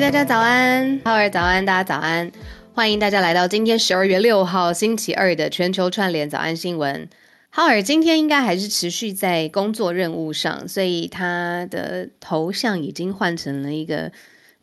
大家早安，浩尔早安，大家早安，欢迎大家来到今天十二月六号星期二的全球串联早安新闻。浩尔今天应该还是持续在工作任务上，所以他的头像已经换成了一个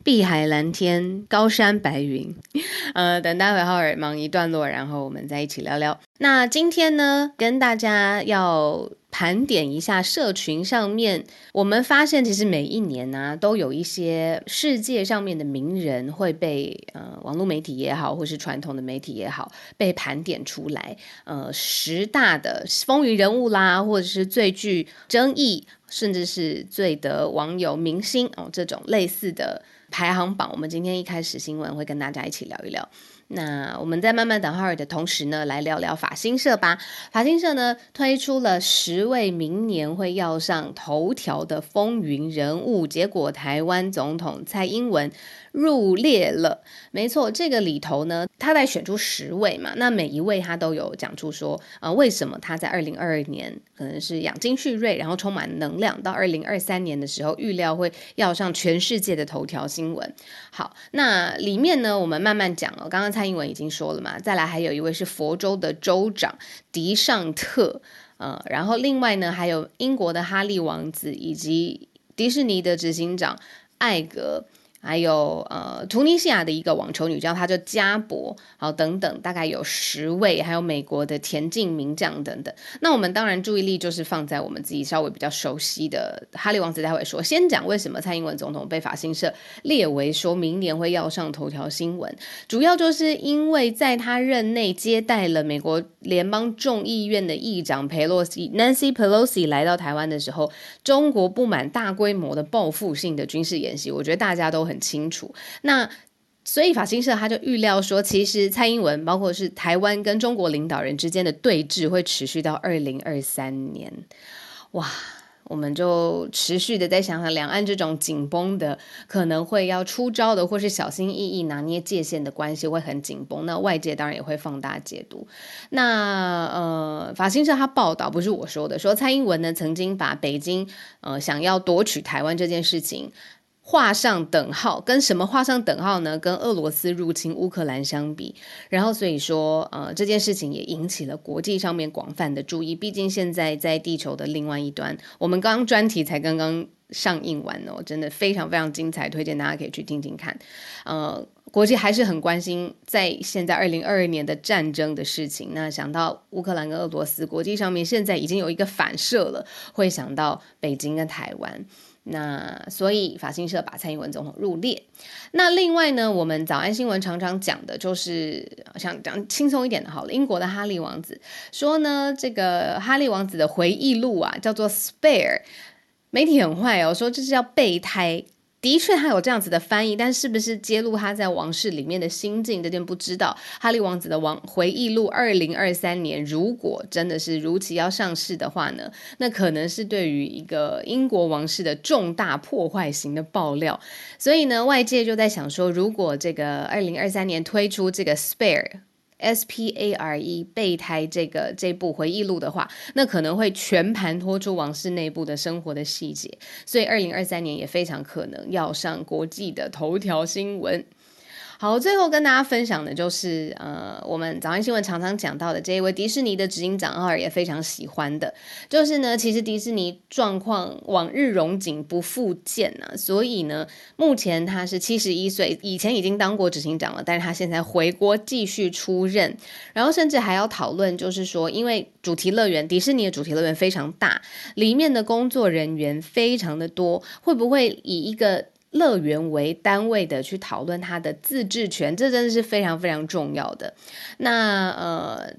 碧海蓝天、高山白云。呃，等待会浩尔忙一段落，然后我们再一起聊聊。那今天呢，跟大家要。盘点一下社群上面，我们发现其实每一年呢、都有一些世界上面的名人会被呃网络媒体也好，或是传统的媒体也好，被盘点出来。呃，十大的风云人物啦，或者是最具争议，甚至是最得网友明星哦，这种类似的排行榜，我们今天一开始新闻会跟大家一起聊一聊。那我们在慢慢等会儿的同时呢，来聊聊法新社吧。法新社呢推出了十位明年会要上头条的风云人物，结果台湾总统蔡英文入列了，没错，这个里头呢，他在选出十位嘛，那每一位他都有讲出说，呃，为什么他在二零二二年可能是养精蓄锐，然后充满能量，到二零二三年的时候预料会要上全世界的头条新闻。好，那里面呢，我们慢慢讲哦。刚刚蔡英文已经说了嘛，再来还有一位是佛州的州长迪尚特，呃，然后另外呢，还有英国的哈利王子以及迪士尼的执行长艾格。还有呃，突尼西亚的一个网球女将，她叫加博，好等等，大概有十位，还有美国的田径名将等等。那我们当然注意力就是放在我们自己稍微比较熟悉的哈利王子，待会说。先讲为什么蔡英文总统被法新社列为说明年会要上头条新闻，主要就是因为在他任内接待了美国联邦众议院的议长裴洛西 Nancy Pelosi 来到台湾的时候，中国不满大规模的报复性的军事演习，我觉得大家都。很清楚，那所以法新社他就预料说，其实蔡英文包括是台湾跟中国领导人之间的对峙会持续到二零二三年。哇，我们就持续的在想想，两岸这种紧绷的，可能会要出招的，或是小心翼翼拿捏界限的关系会很紧绷。那外界当然也会放大解读。那呃，法新社他报道不是我说的，说蔡英文呢曾经把北京呃想要夺取台湾这件事情。画上等号，跟什么画上等号呢？跟俄罗斯入侵乌克兰相比，然后所以说，呃，这件事情也引起了国际上面广泛的注意。毕竟现在在地球的另外一端，我们刚刚专题才刚刚上映完哦，真的非常非常精彩，推荐大家可以去听听看。呃，国际还是很关心在现在二零二二年的战争的事情。那想到乌克兰跟俄罗斯，国际上面现在已经有一个反射了，会想到北京跟台湾。那所以法新社把蔡英文总统入列。那另外呢，我们早安新闻常常讲的就是想讲轻松一点的，好了，英国的哈利王子说呢，这个哈利王子的回忆录啊，叫做 Spare，媒体很坏哦，说这是叫备胎。的确，他有这样子的翻译，但是不是揭露他在王室里面的心境，这点不知道。哈利王子的王回忆录，二零二三年如果真的是如期要上市的话呢，那可能是对于一个英国王室的重大破坏型的爆料。所以呢，外界就在想说，如果这个二零二三年推出这个 Spare。S P A R E 备胎这个这部回忆录的话，那可能会全盘托出王室内部的生活的细节，所以二零二三年也非常可能要上国际的头条新闻。好，最后跟大家分享的就是，呃，我们早安新闻常常讲到的这一位迪士尼的执行长，奥尔也非常喜欢的，就是呢，其实迪士尼状况往日荣景不复见啊，所以呢，目前他是七十一岁，以前已经当过执行长了，但是他现在回国继续出任，然后甚至还要讨论，就是说，因为主题乐园，迪士尼的主题乐园非常大，里面的工作人员非常的多，会不会以一个乐园为单位的去讨论它的自治权，这真的是非常非常重要的。那呃。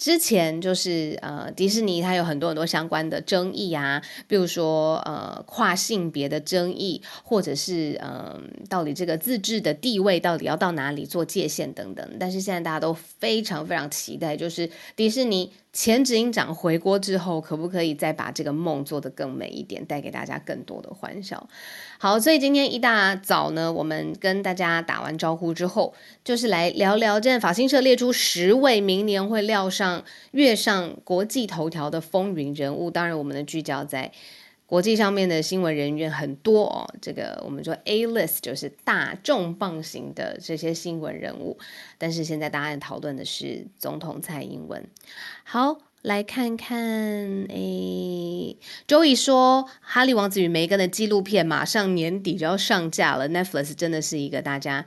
之前就是呃，迪士尼它有很多很多相关的争议啊，比如说呃，跨性别的争议，或者是嗯、呃，到底这个自治的地位到底要到哪里做界限等等。但是现在大家都非常非常期待，就是迪士尼。前执行长回国之后，可不可以再把这个梦做得更美一点，带给大家更多的欢笑？好，所以今天一大早呢，我们跟大家打完招呼之后，就是来聊聊，这法新社列出十位明年会料上月上国际头条的风云人物。当然，我们的聚焦在。国际上面的新闻人员很多哦，这个我们说 A list 就是大重磅型的这些新闻人物，但是现在大家讨论的是总统蔡英文。好，来看看，诶，Joey 说《哈利王子与梅根》的纪录片马上年底就要上架了，Netflix 真的是一个大家。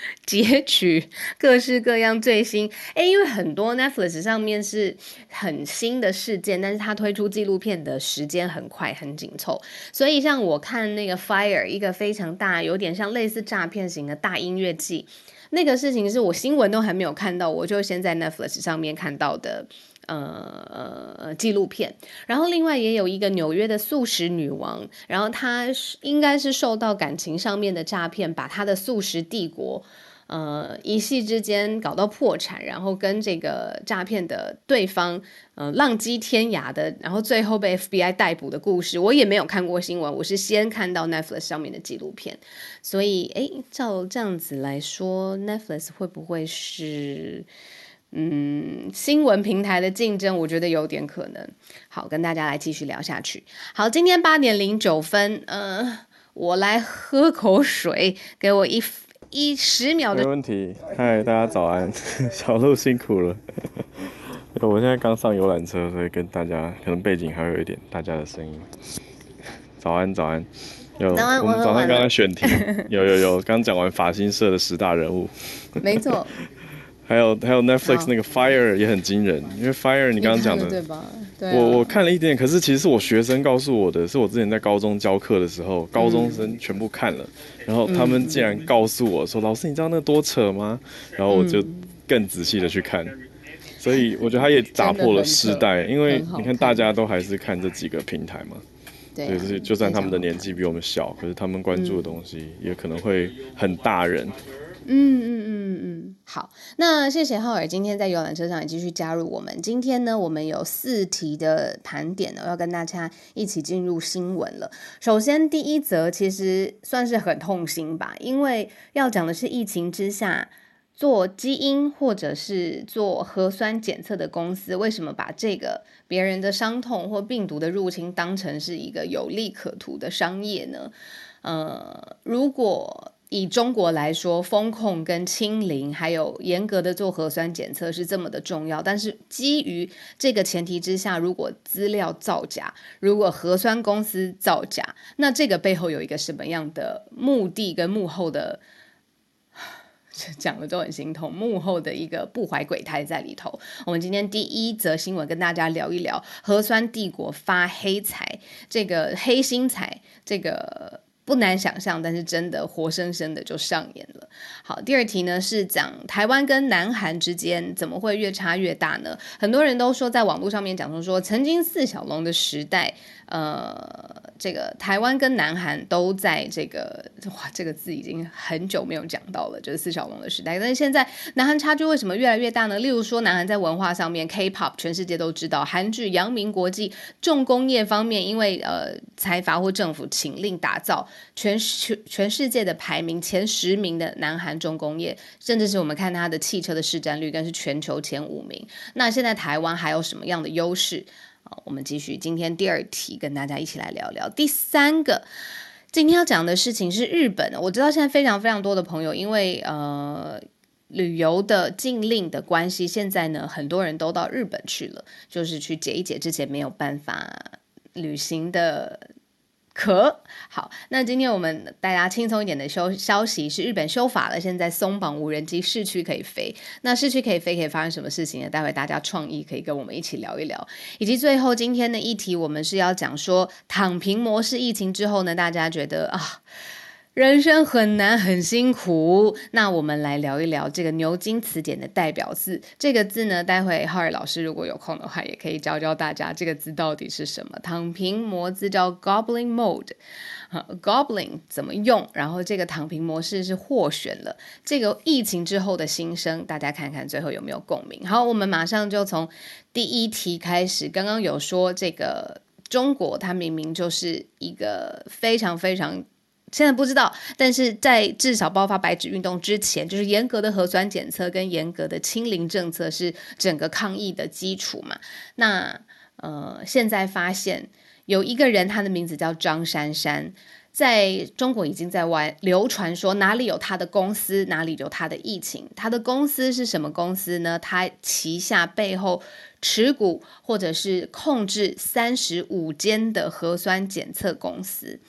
截取各式各样最新，诶，因为很多 Netflix 上面是很新的事件，但是它推出纪录片的时间很快很紧凑，所以像我看那个 Fire 一个非常大，有点像类似诈骗型的大音乐季，那个事情是我新闻都还没有看到，我就先在 Netflix 上面看到的。呃，纪录片，然后另外也有一个纽约的素食女王，然后她是应该是受到感情上面的诈骗，把她的素食帝国，呃，一夕之间搞到破产，然后跟这个诈骗的对方，呃，浪迹天涯的，然后最后被 FBI 逮捕的故事，我也没有看过新闻，我是先看到 Netflix 上面的纪录片，所以，诶，照这样子来说，Netflix 会不会是？嗯，新闻平台的竞争，我觉得有点可能。好，跟大家来继续聊下去。好，今天八点零九分，呃，我来喝口水，给我一一十秒的。没问题。嗨，大家早安，小鹿辛苦了。我现在刚上游览车，所以跟大家可能背景还有一点大家的声音。早安，早安。有，早安，我们早上刚刚选题，有有有，刚讲完法新社的十大人物。没错。还有还有 Netflix 那个 Fire 也很惊人，因为 Fire 你刚刚讲的，对吧？对啊、我我看了一点，可是其实是我学生告诉我的，是我之前在高中教课的时候，高中生全部看了，嗯、然后他们竟然告诉我说：“嗯、老师，你知道那多扯吗？”然后我就更仔细的去看，嗯、所以我觉得他也打破了世代，因为你看大家都还是看这几个平台嘛，对、啊，就是就算他们的年纪比我们小，可是他们关注的东西也可能会很大人。嗯嗯嗯嗯，好，那谢谢浩尔今天在游览车上也继续加入我们。今天呢，我们有四题的盘点呢，要跟大家一起进入新闻了。首先，第一则其实算是很痛心吧，因为要讲的是疫情之下做基因或者是做核酸检测的公司，为什么把这个别人的伤痛或病毒的入侵当成是一个有利可图的商业呢？呃，如果以中国来说，封控跟清零，还有严格的做核酸检测是这么的重要。但是基于这个前提之下，如果资料造假，如果核酸公司造假，那这个背后有一个什么样的目的跟幕后的，讲的都很心痛，幕后的一个不怀鬼胎在里头。我们今天第一则新闻跟大家聊一聊核酸帝国发黑财，这个黑心财，这个。不难想象，但是真的活生生的就上演了。好，第二题呢是讲台湾跟南韩之间怎么会越差越大呢？很多人都说在网络上面讲说说，曾经四小龙的时代。呃，这个台湾跟南韩都在这个哇，这个字已经很久没有讲到了，就是四小龙的时代。但是现在南韩差距为什么越来越大呢？例如说，南韩在文化上面，K-pop 全世界都知道，韩剧扬名国际；重工业方面，因为呃财阀或政府请令打造全全全世界的排名前十名的南韩重工业，甚至是我们看它的汽车的市占率更是全球前五名。那现在台湾还有什么样的优势？好，我们继续今天第二题，跟大家一起来聊聊。第三个，今天要讲的事情是日本，我知道现在非常非常多的朋友，因为呃旅游的禁令的关系，现在呢很多人都到日本去了，就是去解一解之前没有办法旅行的。可好，那今天我们大家轻松一点的消消息是，日本修法了，现在松绑无人机，市区可以飞。那市区可以飞，可以发生什么事情呢？待会大家创意可以跟我们一起聊一聊。以及最后今天的议题，我们是要讲说躺平模式疫情之后呢，大家觉得啊。人生很难，很辛苦。那我们来聊一聊这个牛津词典的代表字。这个字呢，待会浩尔老师如果有空的话，也可以教教大家这个字到底是什么。躺平模字叫 Gobbling Mode，，Gobbling 怎么用？然后这个躺平模式是获选了。这个疫情之后的新生，大家看看最后有没有共鸣？好，我们马上就从第一题开始。刚刚有说这个中国，它明明就是一个非常非常。现在不知道，但是在至少爆发白纸运动之前，就是严格的核酸检测跟严格的清零政策是整个抗疫的基础嘛。那呃，现在发现有一个人，他的名字叫张珊珊，在中国已经在外流传说哪里有他的公司，哪里有他的疫情。他的公司是什么公司呢？他旗下背后持股或者是控制三十五间的核酸检测公司。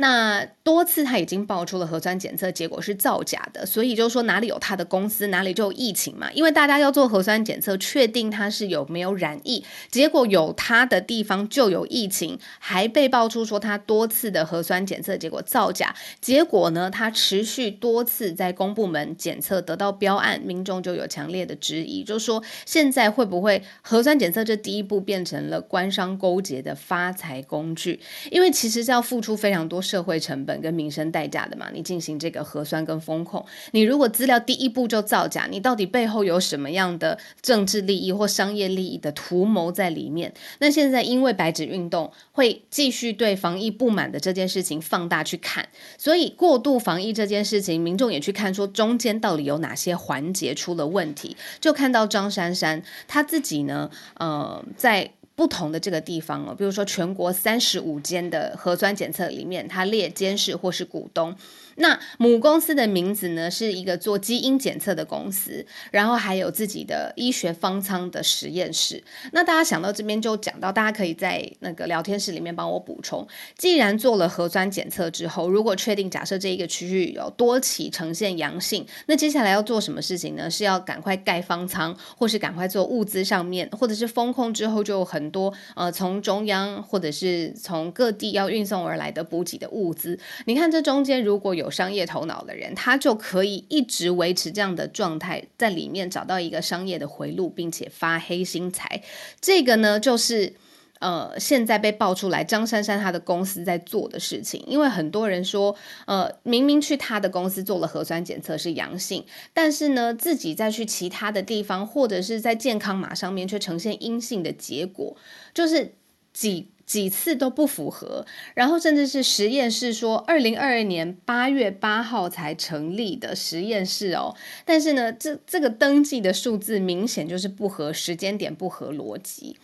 那多次他已经爆出了核酸检测结果是造假的，所以就说哪里有他的公司，哪里就有疫情嘛。因为大家要做核酸检测，确定他是有没有染疫，结果有他的地方就有疫情，还被爆出说他多次的核酸检测结果造假。结果呢，他持续多次在公部门检测得到标案，民众就有强烈的质疑，就说现在会不会核酸检测这第一步变成了官商勾结的发财工具？因为其实是要付出非常多。社会成本跟民生代价的嘛，你进行这个核酸跟风控，你如果资料第一步就造假，你到底背后有什么样的政治利益或商业利益的图谋在里面？那现在因为白纸运动会继续对防疫不满的这件事情放大去看，所以过度防疫这件事情，民众也去看说中间到底有哪些环节出了问题，就看到张珊珊她自己呢，呃，在。不同的这个地方哦，比如说全国三十五间的核酸检测里面，它列监事或是股东。那母公司的名字呢，是一个做基因检测的公司，然后还有自己的医学方舱的实验室。那大家想到这边就讲到，大家可以在那个聊天室里面帮我补充。既然做了核酸检测之后，如果确定假设这一个区域有多起呈现阳性，那接下来要做什么事情呢？是要赶快盖方舱，或是赶快做物资上面，或者是封控之后就很多呃从中央或者是从各地要运送而来的补给的物资。你看这中间如果有有商业头脑的人，他就可以一直维持这样的状态，在里面找到一个商业的回路，并且发黑心财。这个呢，就是呃，现在被爆出来张珊珊她的公司在做的事情。因为很多人说，呃，明明去他的公司做了核酸检测是阳性，但是呢，自己再去其他的地方或者是在健康码上面却呈现阴性的结果，就是几。几次都不符合，然后甚至是实验室说，二零二二年八月八号才成立的实验室哦，但是呢，这这个登记的数字明显就是不合时间点，不合逻辑。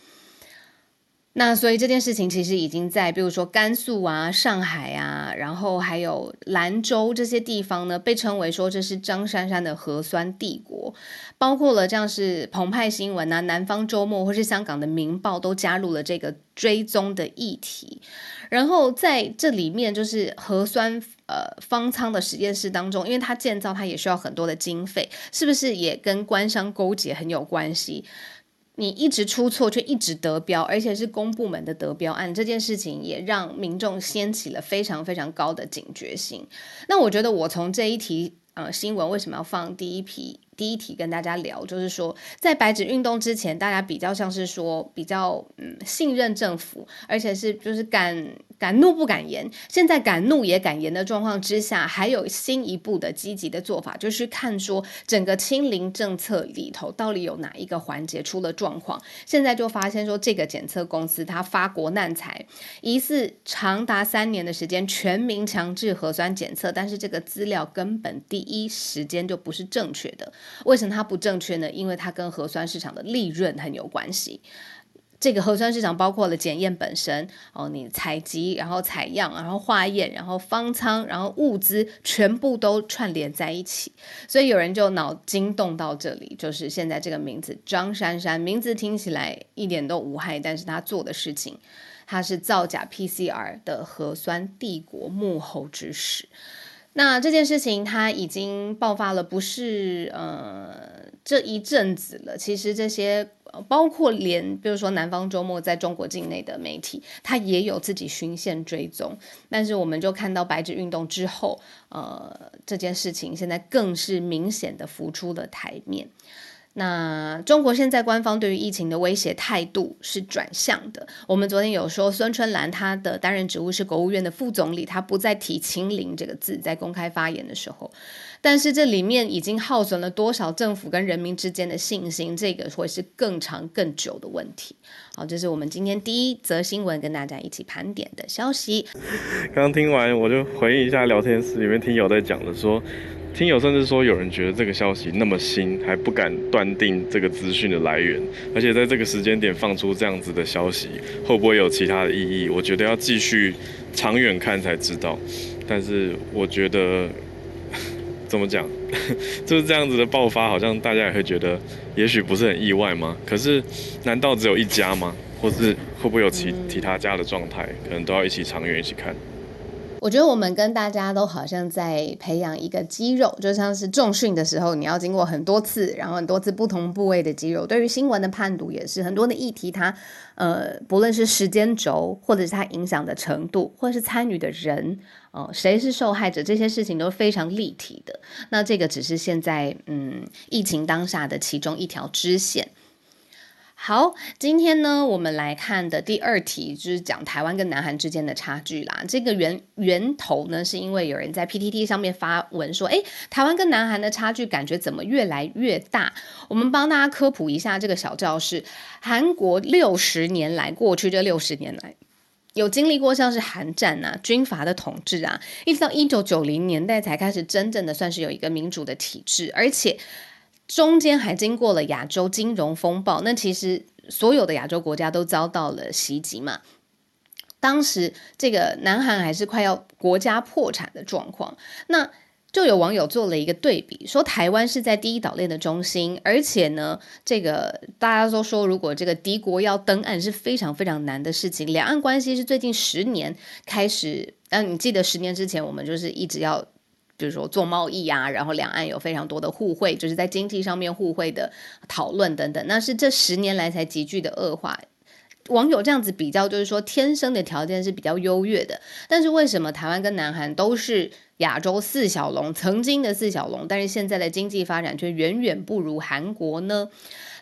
那所以这件事情其实已经在，比如说甘肃啊、上海啊，然后还有兰州这些地方呢，被称为说这是张珊珊的核酸帝国，包括了像是澎湃新闻啊、南方周末或是香港的明报都加入了这个追踪的议题。然后在这里面就是核酸呃方舱的实验室当中，因为它建造它也需要很多的经费，是不是也跟官商勾结很有关系？你一直出错，却一直得标，而且是公部门的得标案，这件事情也让民众掀起了非常非常高的警觉性。那我觉得，我从这一题呃新闻为什么要放第一批？第一题跟大家聊，就是说，在白纸运动之前，大家比较像是说比较嗯信任政府，而且是就是敢敢怒不敢言。现在敢怒也敢言的状况之下，还有新一步的积极的做法，就是看说整个清零政策里头到底有哪一个环节出了状况。现在就发现说，这个检测公司它发国难财，疑似长达三年的时间全民强制核酸检测，但是这个资料根本第一时间就不是正确的。为什么它不正确呢？因为它跟核酸市场的利润很有关系。这个核酸市场包括了检验本身哦，你采集，然后采样，然后化验，然后方舱，然后物资，全部都串联在一起。所以有人就脑筋动到这里，就是现在这个名字张珊珊，名字听起来一点都无害，但是他做的事情，他是造假 PCR 的核酸帝国幕后之使。那这件事情它已经爆发了，不是呃这一阵子了。其实这些包括连比如说南方周末在中国境内的媒体，它也有自己巡线追踪。但是我们就看到白纸运动之后，呃这件事情现在更是明显的浮出了台面。那中国现在官方对于疫情的威胁态度是转向的。我们昨天有说，孙春兰她的担任职务是国务院的副总理，她不再提“清零”这个字在公开发言的时候。但是这里面已经耗损了多少政府跟人民之间的信心？这个会是更长更久的问题。好，这是我们今天第一则新闻跟大家一起盘点的消息。刚听完，我就回忆一下聊天室里面听友在讲的说。听友甚至说，有人觉得这个消息那么新，还不敢断定这个资讯的来源，而且在这个时间点放出这样子的消息，会不会有其他的意义？我觉得要继续长远看才知道。但是我觉得，怎么讲，就是这样子的爆发，好像大家也会觉得，也许不是很意外吗？可是，难道只有一家吗？或是会不会有其其他家的状态？可能都要一起长远一起看。我觉得我们跟大家都好像在培养一个肌肉，就像是重训的时候，你要经过很多次，然后很多次不同部位的肌肉。对于新闻的判读也是很多的议题它，呃，不论是时间轴，或者是它影响的程度，或者是参与的人，哦、谁是受害者，这些事情都非常立体的。那这个只是现在嗯，疫情当下的其中一条支线。好，今天呢，我们来看的第二题就是讲台湾跟南韩之间的差距啦。这个源源头呢，是因为有人在 PTT 上面发文说，诶，台湾跟南韩的差距感觉怎么越来越大？我们帮大家科普一下这个小教室。韩国六十年来，过去这六十年来，有经历过像是韩战啊、军阀的统治啊，一直到一九九零年代才开始真正的算是有一个民主的体制，而且。中间还经过了亚洲金融风暴，那其实所有的亚洲国家都遭到了袭击嘛。当时这个南韩还是快要国家破产的状况，那就有网友做了一个对比，说台湾是在第一岛链的中心，而且呢，这个大家都说，如果这个敌国要登岸是非常非常难的事情。两岸关系是最近十年开始，嗯，你记得十年之前我们就是一直要。比如说做贸易啊，然后两岸有非常多的互惠，就是在经济上面互惠的讨论等等，那是这十年来才急剧的恶化。网友这样子比较，就是说天生的条件是比较优越的，但是为什么台湾跟南韩都是亚洲四小龙，曾经的四小龙，但是现在的经济发展却远远不如韩国呢？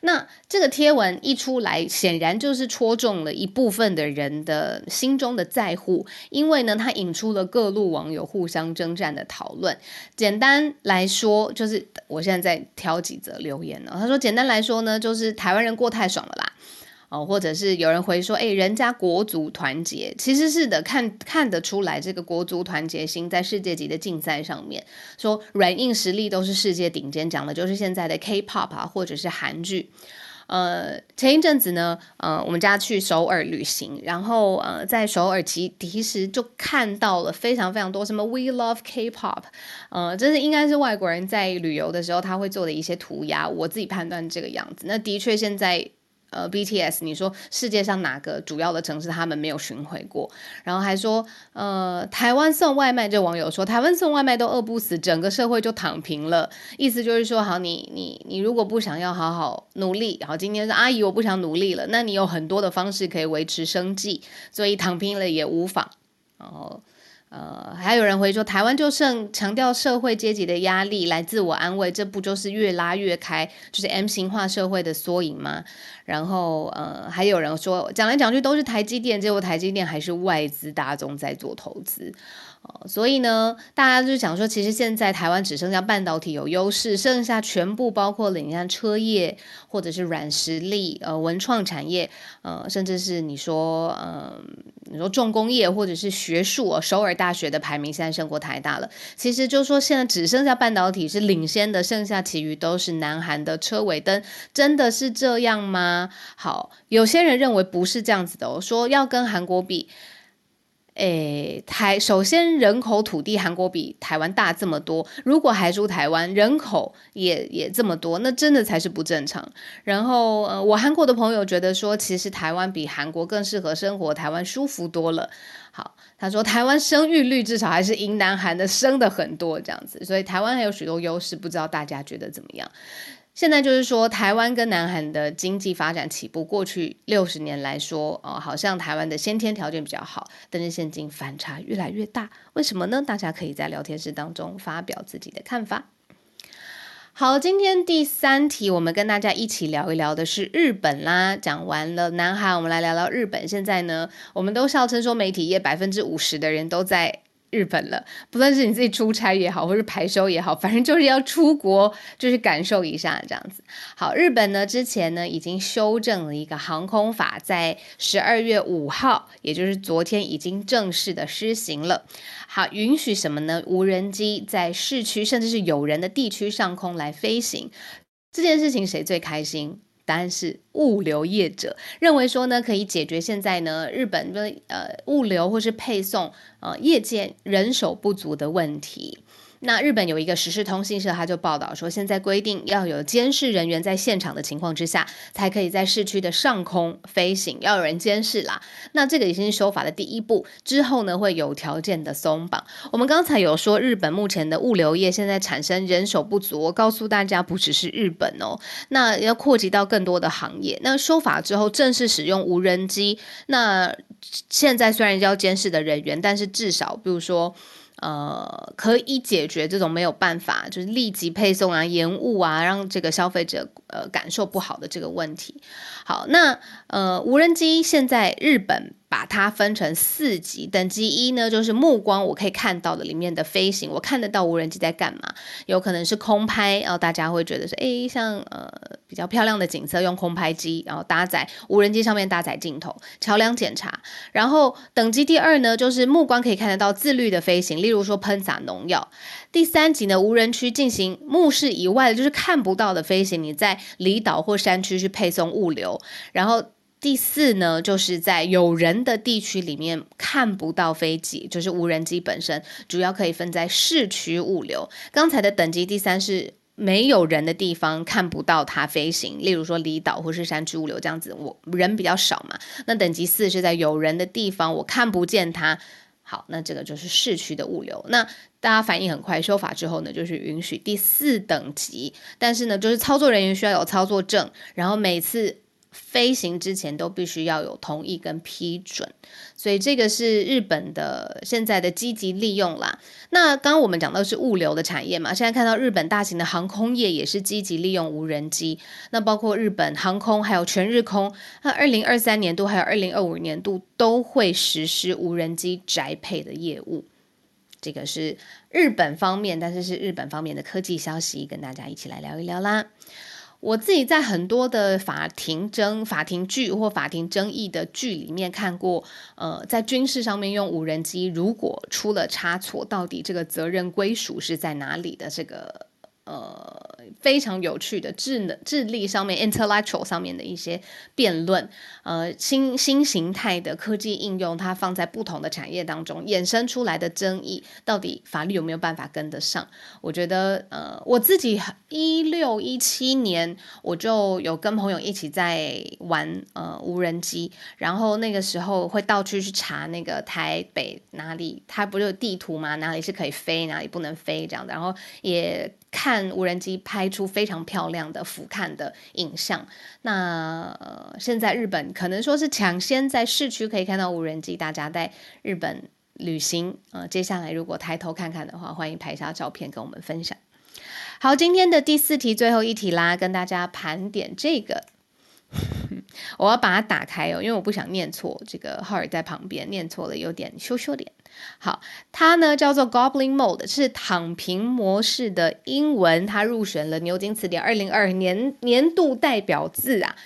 那这个贴文一出来，显然就是戳中了一部分的人的心中的在乎，因为呢，它引出了各路网友互相征战的讨论。简单来说，就是我现在在挑几则留言呢。他说，简单来说呢，就是台湾人过太爽了啦。哦，或者是有人回说，哎，人家国族团结，其实是的，看看得出来，这个国族团结心在世界级的竞赛上面，说软硬实力都是世界顶尖，讲的就是现在的 K-pop 啊，或者是韩剧。呃，前一阵子呢，呃，我们家去首尔旅行，然后呃，在首尔其其实就看到了非常非常多什么 We Love K-pop，呃，这是应该是外国人在旅游的时候他会做的一些涂鸦，我自己判断这个样子。那的确现在。呃，BTS，你说世界上哪个主要的城市他们没有巡回过？然后还说，呃，台湾送外卖，这网友说台湾送外卖都饿不死，整个社会就躺平了。意思就是说，好，你你你如果不想要好好努力，然后今天是阿姨我不想努力了，那你有很多的方式可以维持生计，所以躺平了也无妨。然后。呃，还有人会说，台湾就剩强调社会阶级的压力来自我安慰，这不就是越拉越开，就是 M 型化社会的缩影吗？然后，呃，还有人说，讲来讲去都是台积电，结果台积电还是外资大宗在做投资。所以呢，大家就讲说，其实现在台湾只剩下半导体有优势，剩下全部包括了你看车业或者是软实力，呃，文创产业，呃，甚至是你说，嗯、呃，你说重工业或者是学术，首尔大学的排名现在胜过台大了。其实就说，现在只剩下半导体是领先的，剩下其余都是南韩的车尾灯，真的是这样吗？好，有些人认为不是这样子的，我说要跟韩国比。诶，台首先人口土地韩国比台湾大这么多，如果还住台湾，人口也也这么多，那真的才是不正常。然后呃，我韩国的朋友觉得说，其实台湾比韩国更适合生活，台湾舒服多了。好，他说台湾生育率至少还是赢南韩的，生的很多这样子，所以台湾还有许多优势，不知道大家觉得怎么样？现在就是说，台湾跟南韩的经济发展起步，过去六十年来说，哦，好像台湾的先天条件比较好，但是现今反差越来越大，为什么呢？大家可以在聊天室当中发表自己的看法。好，今天第三题，我们跟大家一起聊一聊的是日本啦。讲完了南韩，我们来聊聊日本。现在呢，我们都笑称说，媒体业百分之五十的人都在。日本了，不论是你自己出差也好，或是排休也好，反正就是要出国，就是感受一下这样子。好，日本呢之前呢已经修正了一个航空法，在十二月五号，也就是昨天已经正式的施行了。好，允许什么呢？无人机在市区甚至是有人的地区上空来飞行，这件事情谁最开心？答案是物流业者认为说呢，可以解决现在呢日本的呃物流或是配送呃业界人手不足的问题。那日本有一个时事通信社，他就报道说，现在规定要有监视人员在现场的情况之下，才可以在市区的上空飞行，要有人监视啦。那这个已经是修法的第一步，之后呢会有条件的松绑。我们刚才有说，日本目前的物流业现在产生人手不足，告诉大家，不只是日本哦，那要扩及到更多的行业。那修法之后正式使用无人机，那现在虽然要监视的人员，但是至少比如说。呃，可以解决这种没有办法，就是立即配送啊、延误啊，让这个消费者呃感受不好的这个问题。好，那呃，无人机现在日本。把它分成四级，等级一呢，就是目光我可以看到的里面的飞行，我看得到无人机在干嘛，有可能是空拍，然后大家会觉得说，诶，像呃比较漂亮的景色用空拍机，然后搭载无人机上面搭载镜头，桥梁检查。然后等级第二呢，就是目光可以看得到自律的飞行，例如说喷洒农药。第三级呢，无人区进行目视以外的，就是看不到的飞行，你在离岛或山区去配送物流，然后。第四呢，就是在有人的地区里面看不到飞机，就是无人机本身，主要可以分在市区物流。刚才的等级第三是没有人的地方看不到它飞行，例如说离岛或是山区物流这样子，我人比较少嘛。那等级四是在有人的地方，我看不见它。好，那这个就是市区的物流。那大家反应很快，修法之后呢，就是允许第四等级，但是呢，就是操作人员需要有操作证，然后每次。飞行之前都必须要有同意跟批准，所以这个是日本的现在的积极利用啦。那刚刚我们讲到是物流的产业嘛，现在看到日本大型的航空业也是积极利用无人机，那包括日本航空还有全日空，那二零二三年度还有二零二五年度都会实施无人机宅配的业务。这个是日本方面，但是是日本方面的科技消息，跟大家一起来聊一聊啦。我自己在很多的法庭争、法庭剧或法庭争议的剧里面看过，呃，在军事上面用无人机，如果出了差错，到底这个责任归属是在哪里的？这个。呃，非常有趣的智能、智力上面、intellectual 上面的一些辩论，呃，新新形态的科技应用，它放在不同的产业当中衍生出来的争议，到底法律有没有办法跟得上？我觉得，呃，我自己一六一七年我就有跟朋友一起在玩呃无人机，然后那个时候会到处去查那个台北哪里，它不是有地图吗？哪里是可以飞，哪里不能飞这样的，然后也。看无人机拍出非常漂亮的俯瞰的影像。那、呃、现在日本可能说是抢先在市区可以看到无人机，大家在日本旅行，呃，接下来如果抬头看看的话，欢迎拍一下照片跟我们分享。好，今天的第四题最后一题啦，跟大家盘点这个，我要把它打开哦，因为我不想念错。这个浩尔在旁边念错了，有点羞羞脸。好，它呢叫做 Goblin Mode，是躺平模式的英文，它入选了牛津词典二零二二年年度代表字啊。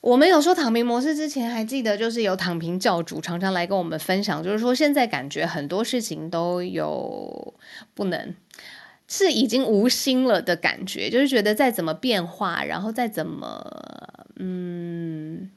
我们有说躺平模式之前，还记得就是有躺平教主常常来跟我们分享，就是说现在感觉很多事情都有不能，是已经无心了的感觉，就是觉得再怎么变化，然后再怎么嗯，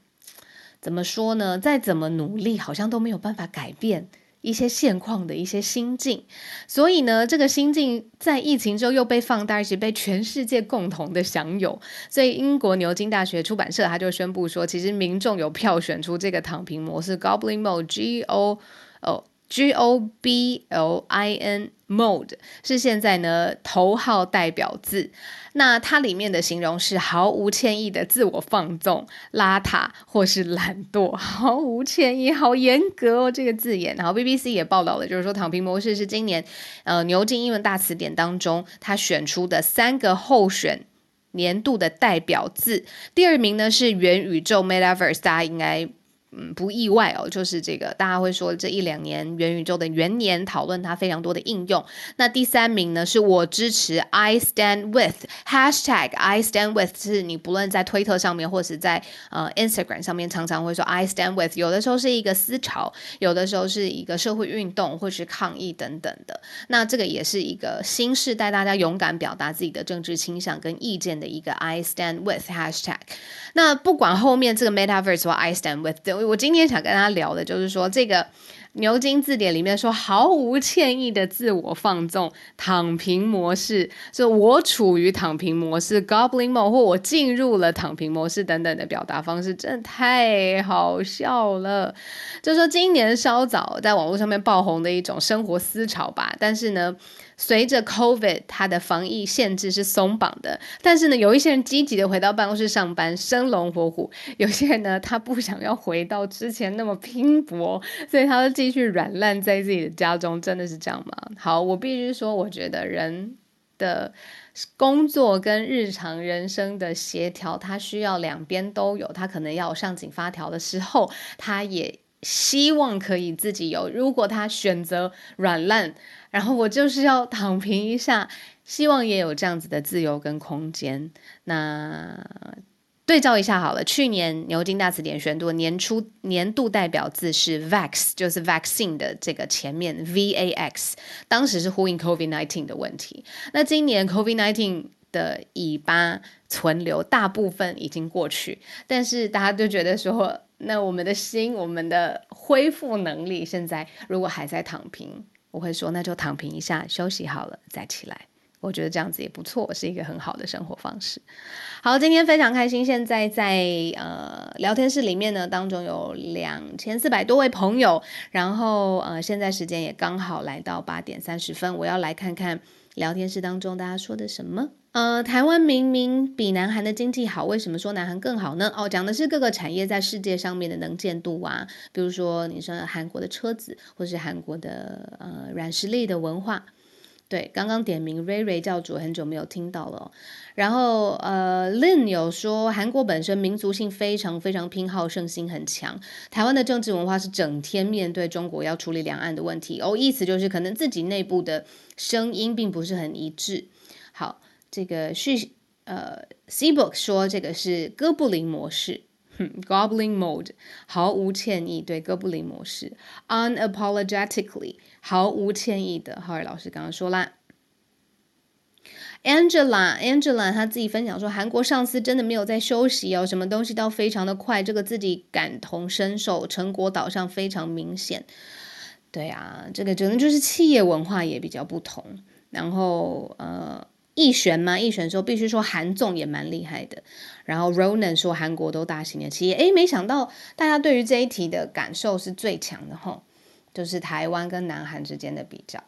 怎么说呢？再怎么努力，好像都没有办法改变。一些现况的一些心境，所以呢，这个心境在疫情之后又被放大，而且被全世界共同的享有。所以，英国牛津大学出版社他就宣布说，其实民众有票选出这个躺平模式 （Goblin Mode，G O O G O B L I N Mode） 是现在呢头号代表字。那它里面的形容是毫无歉意的自我放纵、邋遢或是懒惰，毫无歉意，好严格哦，这个字眼。然后 BBC 也报道了，就是说躺平模式是今年呃牛津英文大词典当中他选出的三个候选年度的代表字。第二名呢是元宇宙 Metaverse，大家应该。嗯，不意外哦，就是这个，大家会说这一两年元宇宙的元年，讨论它非常多的应用。那第三名呢，是我支持 I stand with hashtag I stand with，是你不论在推特上面或是在呃 Instagram 上面，常常会说 I stand with，有的时候是一个思潮，有的时候是一个社会运动或是抗议等等的。那这个也是一个新时代大家勇敢表达自己的政治倾向跟意见的一个 I stand with hashtag。那不管后面这个 Metaverse 或 I stand with 我今天想跟大家聊的就是说，这个牛津字典里面说毫无歉意的自我放纵、躺平模式，就我处于躺平模式 （Goblin Mode） 或我进入了躺平模式等等的表达方式，真的太好笑了。就说，今年稍早在网络上面爆红的一种生活思潮吧，但是呢。随着 COVID，它的防疫限制是松绑的，但是呢，有一些人积极的回到办公室上班，生龙活虎；有些人呢，他不想要回到之前那么拼搏，所以他就继续软烂在自己的家中。真的是这样吗？好，我必须说，我觉得人的工作跟日常人生的协调，他需要两边都有。他可能要上紧发条的时候，他也希望可以自己有。如果他选择软烂，然后我就是要躺平一下，希望也有这样子的自由跟空间。那对照一下好了，去年牛津大词典选读年初年度代表字是 vax，就是 vaccine 的这个前面 v a x，当时是呼应 covid nineteen 的问题。那今年 covid nineteen 的尾巴存留，大部分已经过去，但是大家都觉得说，那我们的心，我们的恢复能力，现在如果还在躺平。我会说，那就躺平一下，休息好了再起来。我觉得这样子也不错，是一个很好的生活方式。好，今天非常开心，现在在呃聊天室里面呢，当中有两千四百多位朋友，然后呃现在时间也刚好来到八点三十分，我要来看看聊天室当中大家说的什么。呃，台湾明明比南韩的经济好，为什么说南韩更好呢？哦，讲的是各个产业在世界上面的能见度啊，比如说你说韩国的车子，或是韩国的呃软实力的文化。对，刚刚点名瑞瑞教主很久没有听到了。然后呃，Lin 有说韩国本身民族性非常非常偏好胜心很强，台湾的政治文化是整天面对中国要处理两岸的问题哦，意思就是可能自己内部的声音并不是很一致。这个是呃，Cbook 说这个是哥布林模式，，Goblin Mode，毫无歉意，对，哥布林模式，unapologetically，毫无歉意的。浩尔老师刚刚说啦，Angela，Angela 他自己分享说，韩国上司真的没有在休息哦，什么东西都非常的快，这个自己感同身受，成果导向非常明显。对啊，这个可能就是企业文化也比较不同，然后呃。一选嘛，一选说必须说韩综也蛮厉害的。然后 Ronan 说韩国都大型的企业，诶，没想到大家对于这一题的感受是最强的吼，就是台湾跟南韩之间的比较。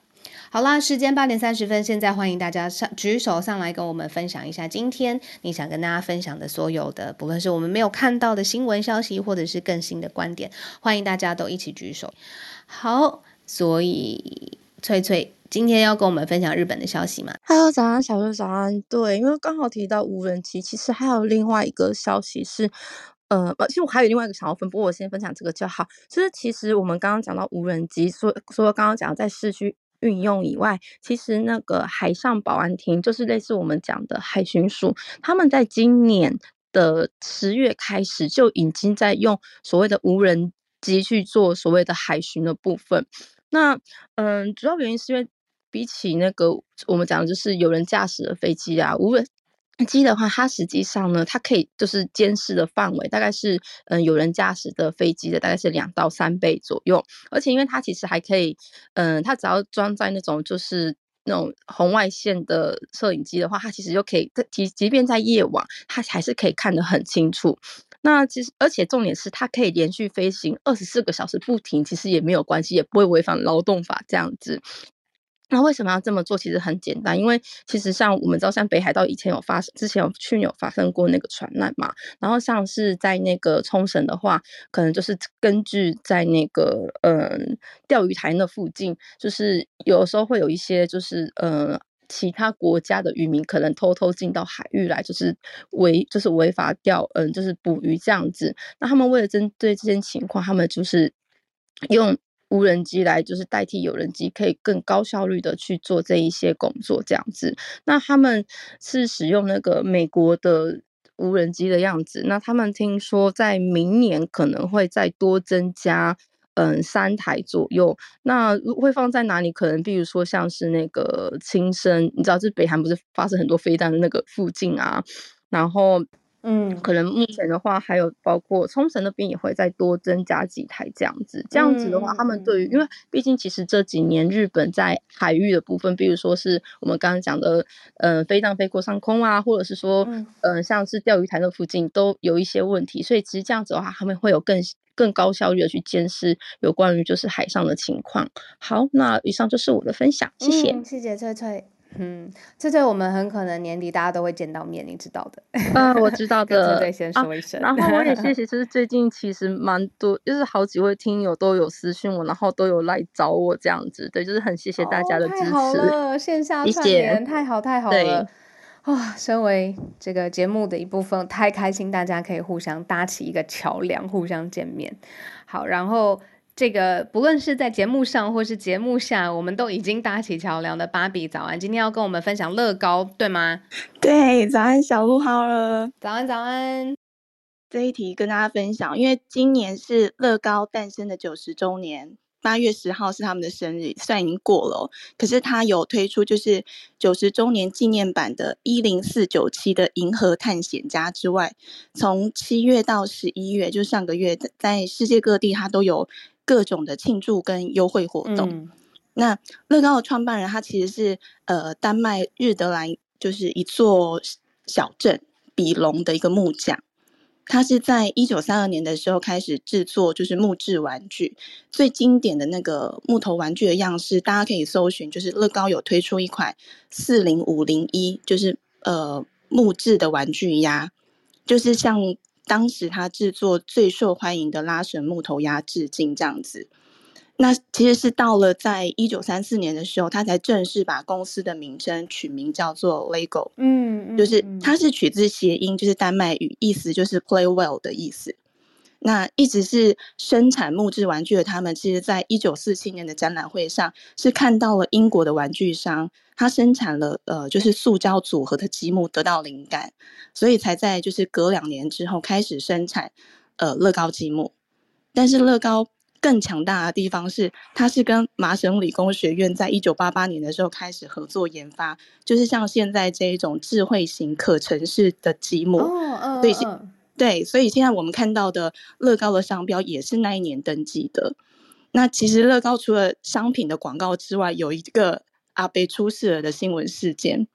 好啦，时间八点三十分，现在欢迎大家上举手上来跟我们分享一下今天你想跟大家分享的所有的，不论是我们没有看到的新闻消息，或者是更新的观点，欢迎大家都一起举手。好，所以翠翠。今天要跟我们分享日本的消息吗？Hello，早安，小鹿早安。对，因为刚好提到无人机，其实还有另外一个消息是，呃，其实我还有另外一个想要分，不过我先分享这个就好。就是其实我们刚刚讲到无人机，说说刚刚讲在市区运用以外，其实那个海上保安厅，就是类似我们讲的海巡署，他们在今年的十月开始就已经在用所谓的无人机去做所谓的海巡的部分。那嗯、主要原因是因为比起那个我们讲的就是有人驾驶的飞机啊，无人机的话，它实际上呢，它可以就是监视的范围大概是嗯、有人驾驶的飞机的大概是两到三倍左右，而且因为它其实还可以嗯、它只要装在那种就是那种红外线的摄影机的话，它其实就可以即即便在夜晚，它还是可以看得很清楚。那其实而且重点是它可以连续飞行二十四个小时不停，其实也没有关系，也不会违反劳动法这样子。那为什么要这么做？其实很简单，因为其实像我们知道，像北海道以前有发生，之前有去年有发生过那个船难嘛。然后像是在那个冲绳的话，可能就是根据在那个嗯钓鱼台那附近，就是有时候会有一些就是嗯其他国家的渔民可能偷偷进到海域来，就是违就是违法钓嗯就是捕鱼这样子。那他们为了针对这些情况，他们就是用。无人机来就是代替有人机，可以更高效率的去做这一些工作，这样子。那他们是使用那个美国的无人机的样子。那他们听说在明年可能会再多增加，嗯，三台左右。那会放在哪里？可能比如说像是那个青森，你知道，这北韩不是发射很多飞弹的那个附近啊，然后。嗯，可能目前的话，还有包括冲绳那边也会再多增加几台这样子。这样子的话，他们对于，因为毕竟其实这几年日本在海域的部分，比如说是我们刚刚讲的，呃，飞弹飞过上空啊，或者是说，嗯、呃，像是钓鱼台的附近都有一些问题，所以其实这样子的话，他们会有更更高效率的去监视有关于就是海上的情况。好，那以上就是我的分享，谢谢，嗯、谢谢翠翠。嗯，这这我们很可能年底大家都会见到面，你知道的。嗯、呃，我知道 的。对，先说一声、啊。然后我也谢 谢，就是最近其实蛮多，就是好几位听友都有私讯我，然后都有来找我这样子。对，就是很谢谢大家的支持。哦、太好了，线下串联太好太好了。啊、哦，身为这个节目的一部分，太开心，大家可以互相搭起一个桥梁，互相见面。好，然后。这个不论是在节目上或是节目下，我们都已经搭起桥梁的芭比早安，今天要跟我们分享乐高，对吗？对，早安小鹿好了，早安早安。这一题跟大家分享，因为今年是乐高诞生的九十周年，八月十号是他们的生日，虽然已经过了，可是他有推出就是九十周年纪念版的一零四九七的银河探险家之外，从七月到十一月，就上个月在世界各地他都有。各种的庆祝跟优惠活动。嗯、那乐高的创办人他其实是呃丹麦日德兰，就是一座小镇比隆的一个木匠。他是在一九三二年的时候开始制作就是木质玩具。最经典的那个木头玩具的样式，大家可以搜寻，就是乐高有推出一款四零五零一，就是呃木质的玩具鸭，就是像。当时他制作最受欢迎的拉绳木头鸭致敬这样子，那其实是到了在一九三四年的时候，他才正式把公司的名称取名叫做 Lego，嗯，就是它是取自谐音，就是丹麦语，意思就是 play well 的意思。那一直是生产木质玩具的他们，其实在一九四七年的展览会上，是看到了英国的玩具商，他生产了呃，就是塑胶组合的积木得到灵感，所以才在就是隔两年之后开始生产呃乐高积木。但是乐高更强大的地方是，它是跟麻省理工学院在一九八八年的时候开始合作研发，就是像现在这一种智慧型可城市的积木。哦，对。对，所以现在我们看到的乐高的商标也是那一年登记的。那其实乐高除了商品的广告之外，有一个阿贝出事了的新闻事件，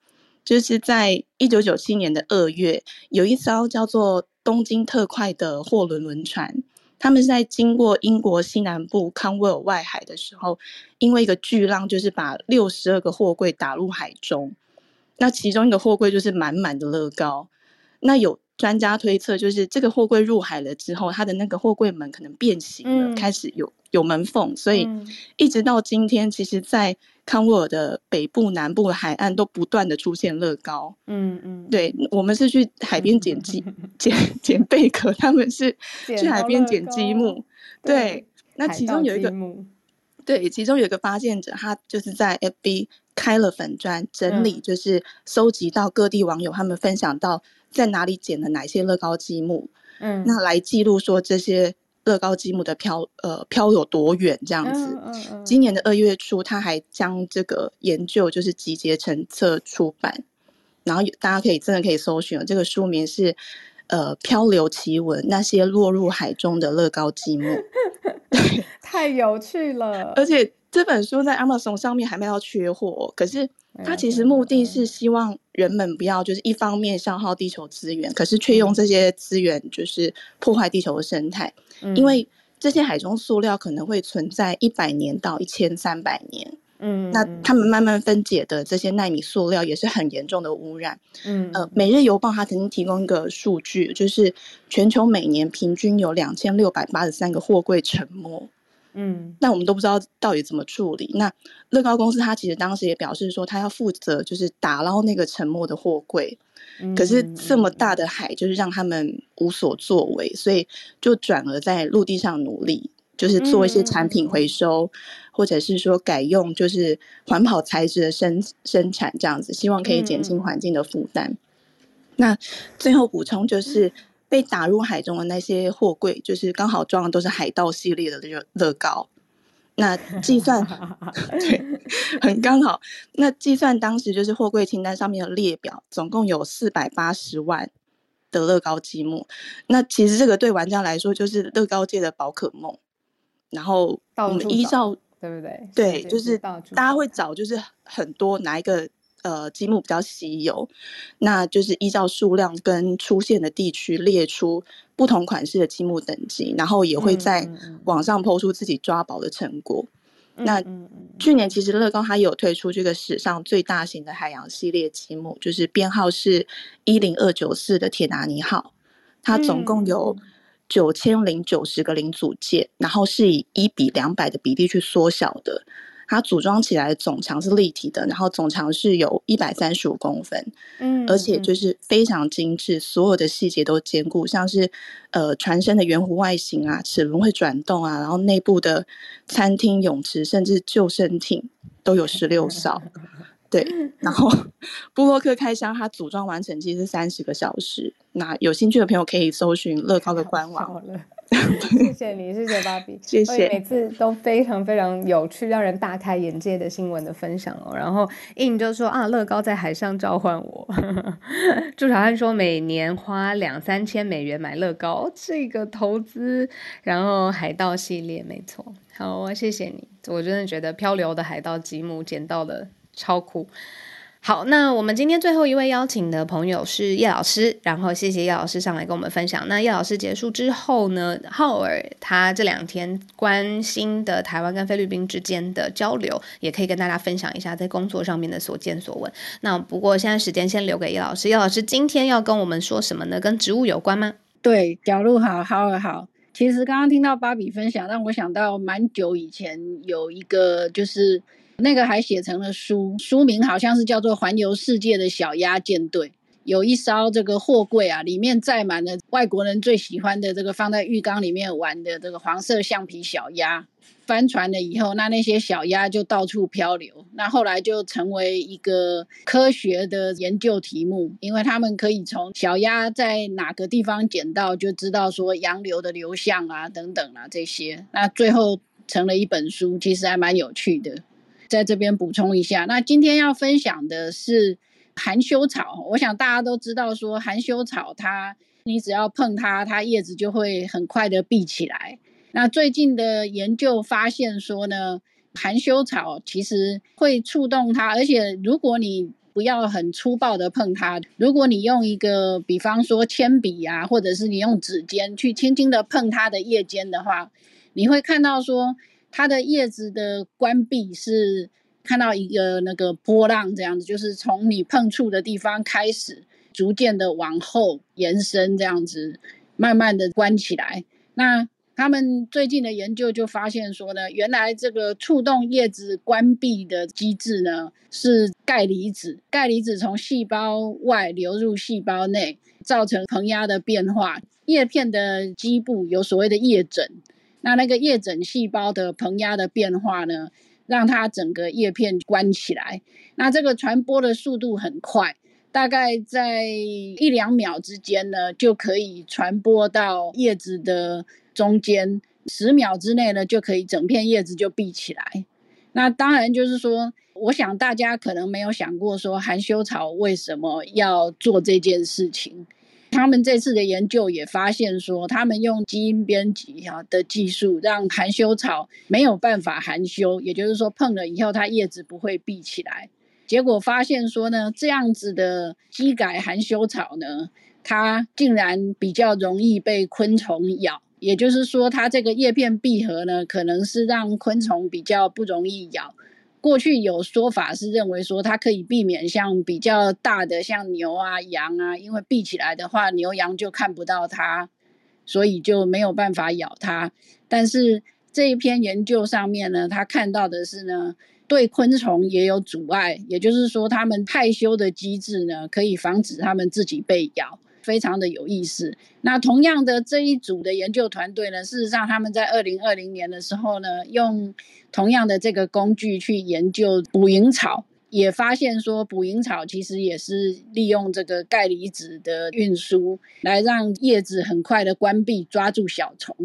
就是在一九九七年的二月，有一艘叫做东京特快的货轮轮船，他们是在经过英国西南部康威尔外海的时候，因为一个巨浪，就是把六十二个货柜打入海中，那其中一个货柜就是满满的乐高，那有。专家推测，就是这个货柜入海了之后，它的那个货柜门可能变形了，嗯、开始有有门缝，所以一直到今天，其实，在康沃尔的北部、南部的海岸都不断的出现乐高。嗯嗯，对，我们是去海边捡积 捡捡贝壳，他们是去海边捡积木。对，那其中有一个，对，其中有一个发现者，他就是在 FB 开了粉砖，整理就是收集到各地网友他们分享到在哪里捡了哪些乐高积木，嗯，那来记录说这些。乐高积木的漂呃漂有多远这样子？嗯嗯嗯、今年的二月初，他还将这个研究就是集结成册出版，然后大家可以真的可以搜寻，这个书名是呃《漂流奇闻：那些落入海中的乐高积木》太有趣了。而且这本书在 Amazon 上面还没有缺货，可是。它其实目的是希望人们不要就是一方面消耗地球资源，可是却用这些资源就是破坏地球的生态。嗯，因为这些海中塑料可能会存在一百年到一千三百年。嗯，那他们慢慢分解的这些纳米塑料也是很严重的污染。嗯，呃，《每日邮报》它曾经提供一个数据，就是全球每年平均有两千六百八十三个货柜沉没。嗯，那我们都不知道到底怎么处理。那乐高公司他其实当时也表示说，他要负责就是打捞那个沉没的货柜。嗯，可是这么大的海，就是让他们无所作为，所以就转而在陆地上努力，就是做一些产品回收，嗯，或者是说改用就是环保材质的生生产这样子，希望可以减轻环境的负担。嗯，那最后补充就是。被打入海中的那些货柜，就是刚好装的都是海盗系列的乐乐高。那计算 对，很刚好。那计算当时就是货柜清单上面的列表，总共有四百八十万的乐高积木。那其实这个对玩家来说就是乐高界的宝可梦。然后我们依照对不对？对，就是大家会找，就是很多哪一个。呃，积木比较稀有，那就是依照数量跟出现的地区列出不同款式的积木等级，然后也会在网上 po 出自己抓宝的成果。嗯、那去年其实乐高它有推出这个史上最大型的海洋系列积木，就是编号是一零二九四的铁达尼号，它总共有九千零九十个零组件，然后是以一比两百的比例去缩小的。它组装起来的总长是立体的，然后总长是有一百三十五公分，嗯，而且就是非常精致，所有的细节都兼顾，像是呃船身的圆弧外形啊，齿轮会转动啊，然后内部的餐厅、泳池甚至救生艇都有十六 艘。对，然后布洛克开箱，它组装完成其实是三十个小时。那有兴趣的朋友可以搜寻乐高的 官网。谢谢你，谢谢芭比，谢谢。每次都非常非常有趣，让人大开眼界的新闻的分享哦。然后印就说啊，乐高在海上召唤我。朱小汉说，每年花两三千美元买乐高，这个投资。然后海盗系列没错，好，谢谢你。我真的觉得漂流的海盗吉姆捡到的。超酷，好，那我们今天最后一位邀请的朋友是叶老师，然后谢谢叶老师上来跟我们分享。那叶老师结束之后呢，浩尔他这两天关心的台湾跟菲律宾之间的交流，也可以跟大家分享一下在工作上面的所见所闻。那不过现在时间先留给叶老师，叶老师今天要跟我们说什么呢？跟植物有关吗？对，角鹿好，浩尔好。其实刚刚听到芭比分享，让我想到蛮久以前有一个就是。那个还写成了书，书名好像是叫做《环游世界的小鸭舰队》。有一艘这个货柜啊，里面载满了外国人最喜欢的这个放在浴缸里面玩的这个黄色橡皮小鸭。翻船了以后，那那些小鸭就到处漂流。那后来就成为一个科学的研究题目，因为他们可以从小鸭在哪个地方捡到，就知道说洋流的流向啊等等啊这些。那最后成了一本书，其实还蛮有趣的。在这边补充一下，那今天要分享的是含羞草。我想大家都知道，说含羞草它，你只要碰它，它叶子就会很快的闭起来。那最近的研究发现说呢，含羞草其实会触动它，而且如果你不要很粗暴的碰它，如果你用一个，比方说铅笔啊，或者是你用指尖去轻轻的碰它的叶尖的话，你会看到说。它的叶子的关闭是看到一个那个波浪这样子，就是从你碰触的地方开始，逐渐的往后延伸这样子，慢慢的关起来。那他们最近的研究就发现说呢，原来这个触动叶子关闭的机制呢，是钙离子。钙离子从细胞外流入细胞内，造成膨压的变化。叶片的基部有所谓的叶枕，那那个叶枕细胞的膨压的变化呢，让它整个叶片关起来。那这个传播的速度很快。大概在一两秒之间呢，就可以传播到叶子的中间，十秒之内呢，就可以整片叶子就闭起来。那当然就是说，我想大家可能没有想过说含羞草为什么要做这件事情。他们这次的研究也发现说，他们用基因编辑啊的技术，让含羞草没有办法含羞，也就是说碰了以后，它叶子不会闭起来。结果发现说呢，这样子的基改含羞草呢，它竟然比较容易被昆虫咬。也就是说，它这个叶片闭合呢，可能是让昆虫比较不容易咬。过去有说法是认为说，它可以避免像比较大的像牛啊、羊啊，因为闭起来的话，牛羊就看不到它，所以就没有办法咬它。但是这一篇研究上面呢，他看到的是呢。对昆虫也有阻碍，也就是说，它们害羞的机制呢，可以防止它们自己被咬，非常的有意思。那同样的这一组的研究团队呢，事实上他们在二零二零年的时候呢，用同样的这个工具去研究捕蝇草，也发现说捕蝇草其实也是利用这个钙离子的运输，来让叶子很快的关闭，抓住小虫。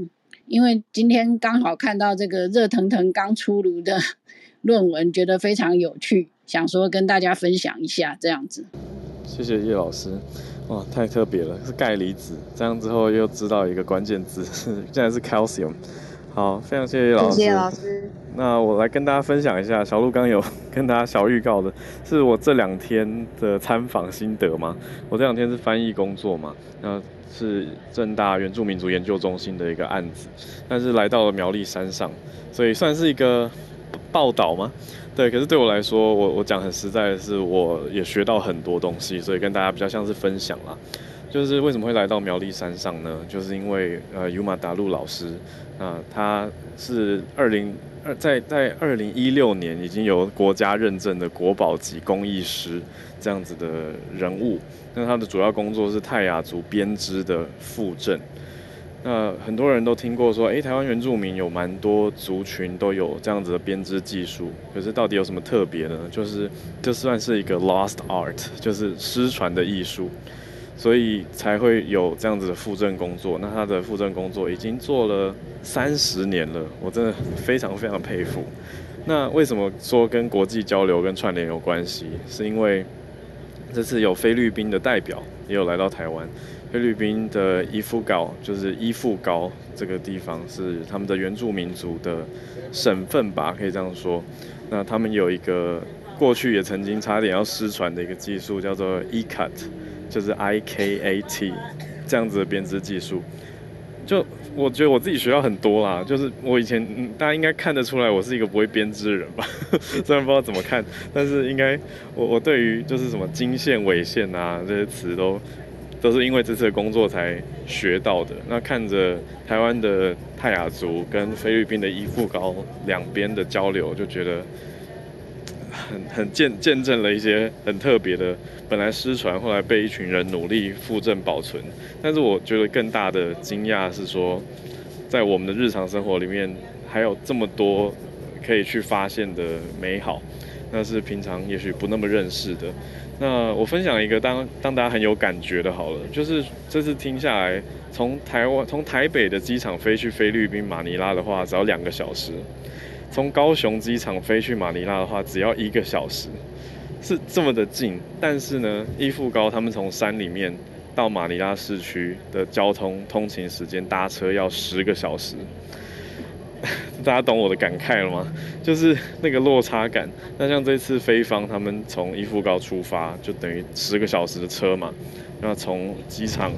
因为今天刚好看到这个热腾腾刚出炉的。论文觉得非常有趣，想说跟大家分享一下这样子。谢谢叶老师，哇，太特别了，是钙离子。这样之后又知道一个关键字，竟然是 calcium。好，非常谢谢老师。谢谢老师。那我来跟大家分享一下，小鹿刚有 跟大家小预告的，是我这两天的参访心得嘛。我这两天是翻译工作嘛，那是正大原住民族研究中心的一个案子，但是来到了苗栗山上，所以算是一个。报道吗？对，可是对我来说，我我讲很实在的是，我也学到很多东西，所以跟大家比较像是分享啦。就是为什么会来到苗栗山上呢？就是因为呃，尤玛达路老师啊、他是二零二在在二零一六年已经有国家认证的国宝级工艺师这样子的人物。那他的主要工作是泰雅族编织的复振。那很多人都听过说，诶，台湾原住民有蛮多族群都有这样子的编织技术，可是到底有什么特别呢？就是这算是一个 lost art，就是失传的艺术，所以才会有这样子的复振工作。那他的复振工作已经做了三十年了，我真的非常非常佩服。那为什么说跟国际交流跟串联有关系？是因为这次有菲律宾的代表也有来到台湾。菲律宾的伊夫高就是伊富高这个地方是他们的原住民族的省份吧，可以这样说。那他们有一个过去也曾经差点要失传的一个技术，叫做 ikat，就是 I K A T 这样子的编织技术。就我觉得我自己学到很多啦，就是我以前大家应该看得出来，我是一个不会编织的人吧，虽然不知道怎么看，但是应该我我对于就是什么经线、纬线啊这些词都。都是因为这次的工作才学到的。那看着台湾的泰雅族跟菲律宾的伊富高两边的交流，就觉得很很见见证了一些很特别的，本来失传，后来被一群人努力复振保存。但是我觉得更大的惊讶是说，在我们的日常生活里面，还有这么多可以去发现的美好，那是平常也许不那么认识的。那我分享一个当当大家很有感觉的，好了，就是这次听下来，从台湾从台北的机场飞去菲律宾马尼拉的话，只要两个小时；从高雄机场飞去马尼拉的话，只要一个小时，是这么的近。但是呢，伊富高他们从山里面到马尼拉市区的交通通勤时间，搭车要十个小时。大家懂我的感慨了吗？就是那个落差感。那像这次菲方他们从伊富高出发，就等于十个小时的车嘛。那从机场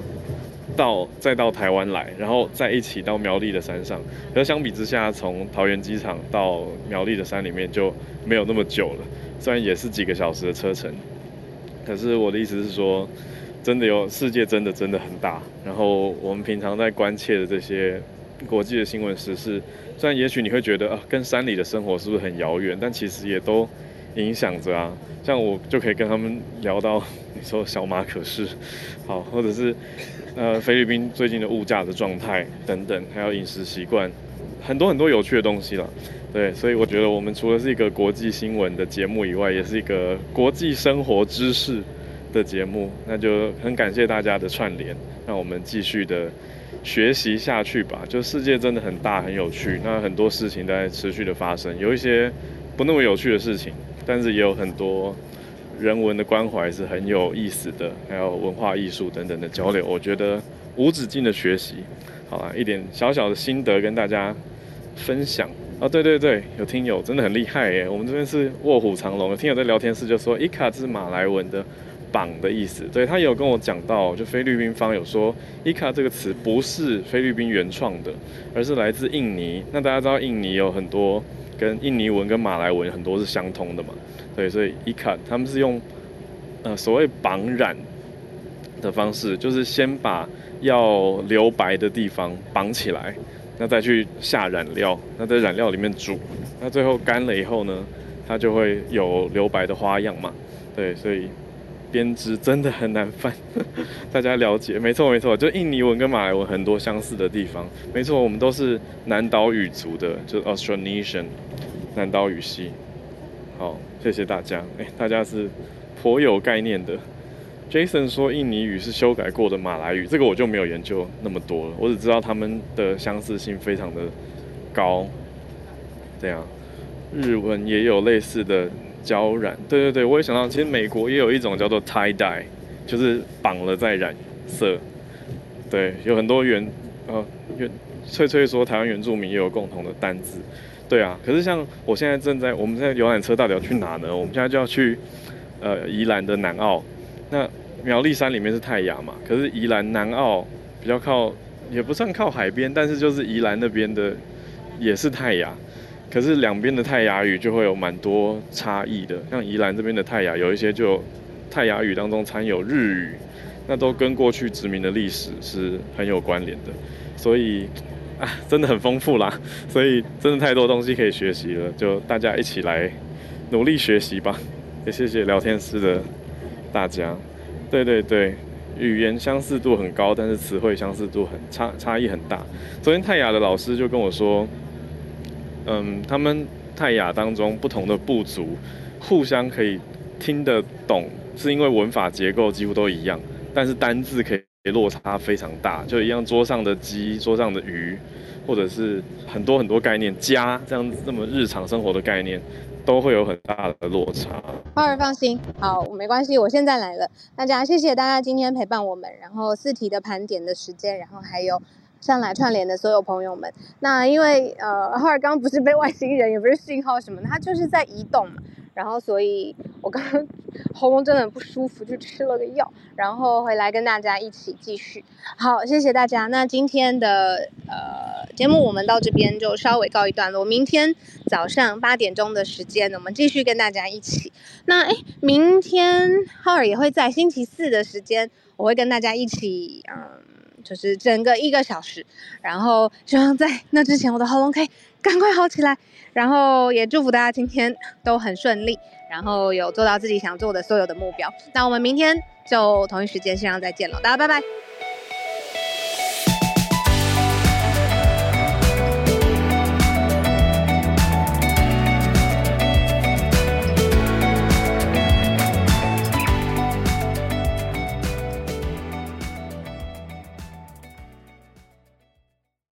到再到台湾来，然后再一起到苗栗的山上。可是相比之下，从桃园机场到苗栗的山里面就没有那么久了。虽然也是几个小时的车程，可是我的意思是说，真的有世界真的真的很大。然后我们平常在关切的这些。国际的新闻时事，虽然也许你会觉得啊，跟山里的生活是不是很遥远，但其实也都影响着啊。像我就可以跟他们聊到，你说小马可是，好，或者是呃菲律宾最近的物价的状态等等，还有饮食习惯，很多很多有趣的东西了。对，所以我觉得我们除了是一个国际新闻的节目以外，也是一个国际生活知识的节目。那就很感谢大家的串联，让我们继续的学习下去吧。就世界真的很大很有趣，那很多事情在持续的发生，有一些不那么有趣的事情，但是也有很多人文的关怀是很有意思的，还有文化艺术等等的交流。我觉得无止境的学习，好啊，一点小小的心得跟大家分享。哦，对对对，有听友真的很厉害耶！我们这边是卧虎藏龙，有听友在聊天室就说伊卡是马来文的“绑”的意思。对，他有跟我讲到，就菲律宾方有说伊卡这个词不是菲律宾原创的，而是来自印尼。那大家知道印尼有很多跟印尼文跟马来文很多是相通的嘛？对，所以伊卡他们是用呃所谓绑染的方式，就是先把要留白的地方绑起来。那再去下染料，那在染料里面煮，那最后干了以后呢，它就会有留白的花样嘛。对，所以编织真的很难翻，大家了解？没错没错，就印尼文跟马来文很多相似的地方。没错，我们都是南岛语族的，就是 Austronesian 南岛语系。好，谢谢大家。哎，大家是颇有概念的。Jason 说印尼语是修改过的马来语，这个我就没有研究那么多了，我只知道他们的相似性非常的高。这样，日文也有类似的胶染，对对对，我也想到，其实美国也有一种叫做 tie dye，就是绑了再染色。对，有很多原呃原翠翠说台湾原住民也有共同的单字，对啊。可是像我现在正在，我们现在游览车到底要去哪呢？我们现在就要去呃宜兰的南澳，那。苗栗山里面是太雅嘛，可是宜兰南澳比较靠，也不算靠海边，但是就是宜兰那边的也是太雅，可是两边的泰雅语就会有蛮多差异的。像宜兰这边的泰雅有一些就泰雅语当中掺有日语，那都跟过去殖民的历史是很有关联的，所以啊真的很丰富啦，所以真的太多东西可以学习了，就大家一起来努力学习吧。也谢谢聊天室的大家。对对对，语言相似度很高，但是词汇相似度很差，差异很大。昨天泰雅的老师就跟我说，嗯，他们泰雅当中不同的部族互相可以听得懂，是因为文法结构几乎都一样，但是单字可以落差非常大，就一样桌上的鸡、桌上的鱼，或者是很多很多概念，家这样子这么日常生活的概念。都会有很大的落差。花儿放心，好，没关系，我现在来了。大家谢谢大家今天陪伴我们，然后四题的盘点的时间，然后还有上来串联的所有朋友们。那因为呃，浩尔刚不是被外星人，也不是信号什么，他就是在移动嘛。然后，所以我刚刚 喉咙真的很不舒服，就吃了个药，然后回来跟大家一起继续。好，谢谢大家。那今天的呃节目我们到这边就稍微告一段落。明天早上八点钟的时间，我们继续跟大家一起。那诶，明天浩尔也会在星期四的时间，我会跟大家一起，嗯，就是整个一个小时。然后希望在那之前，我的喉咙可以赶快好起来。然后也祝福大家今天都很顺利，然后有做到自己想做的所有的目标。那我们明天就同一时间线上再见了，大家拜拜。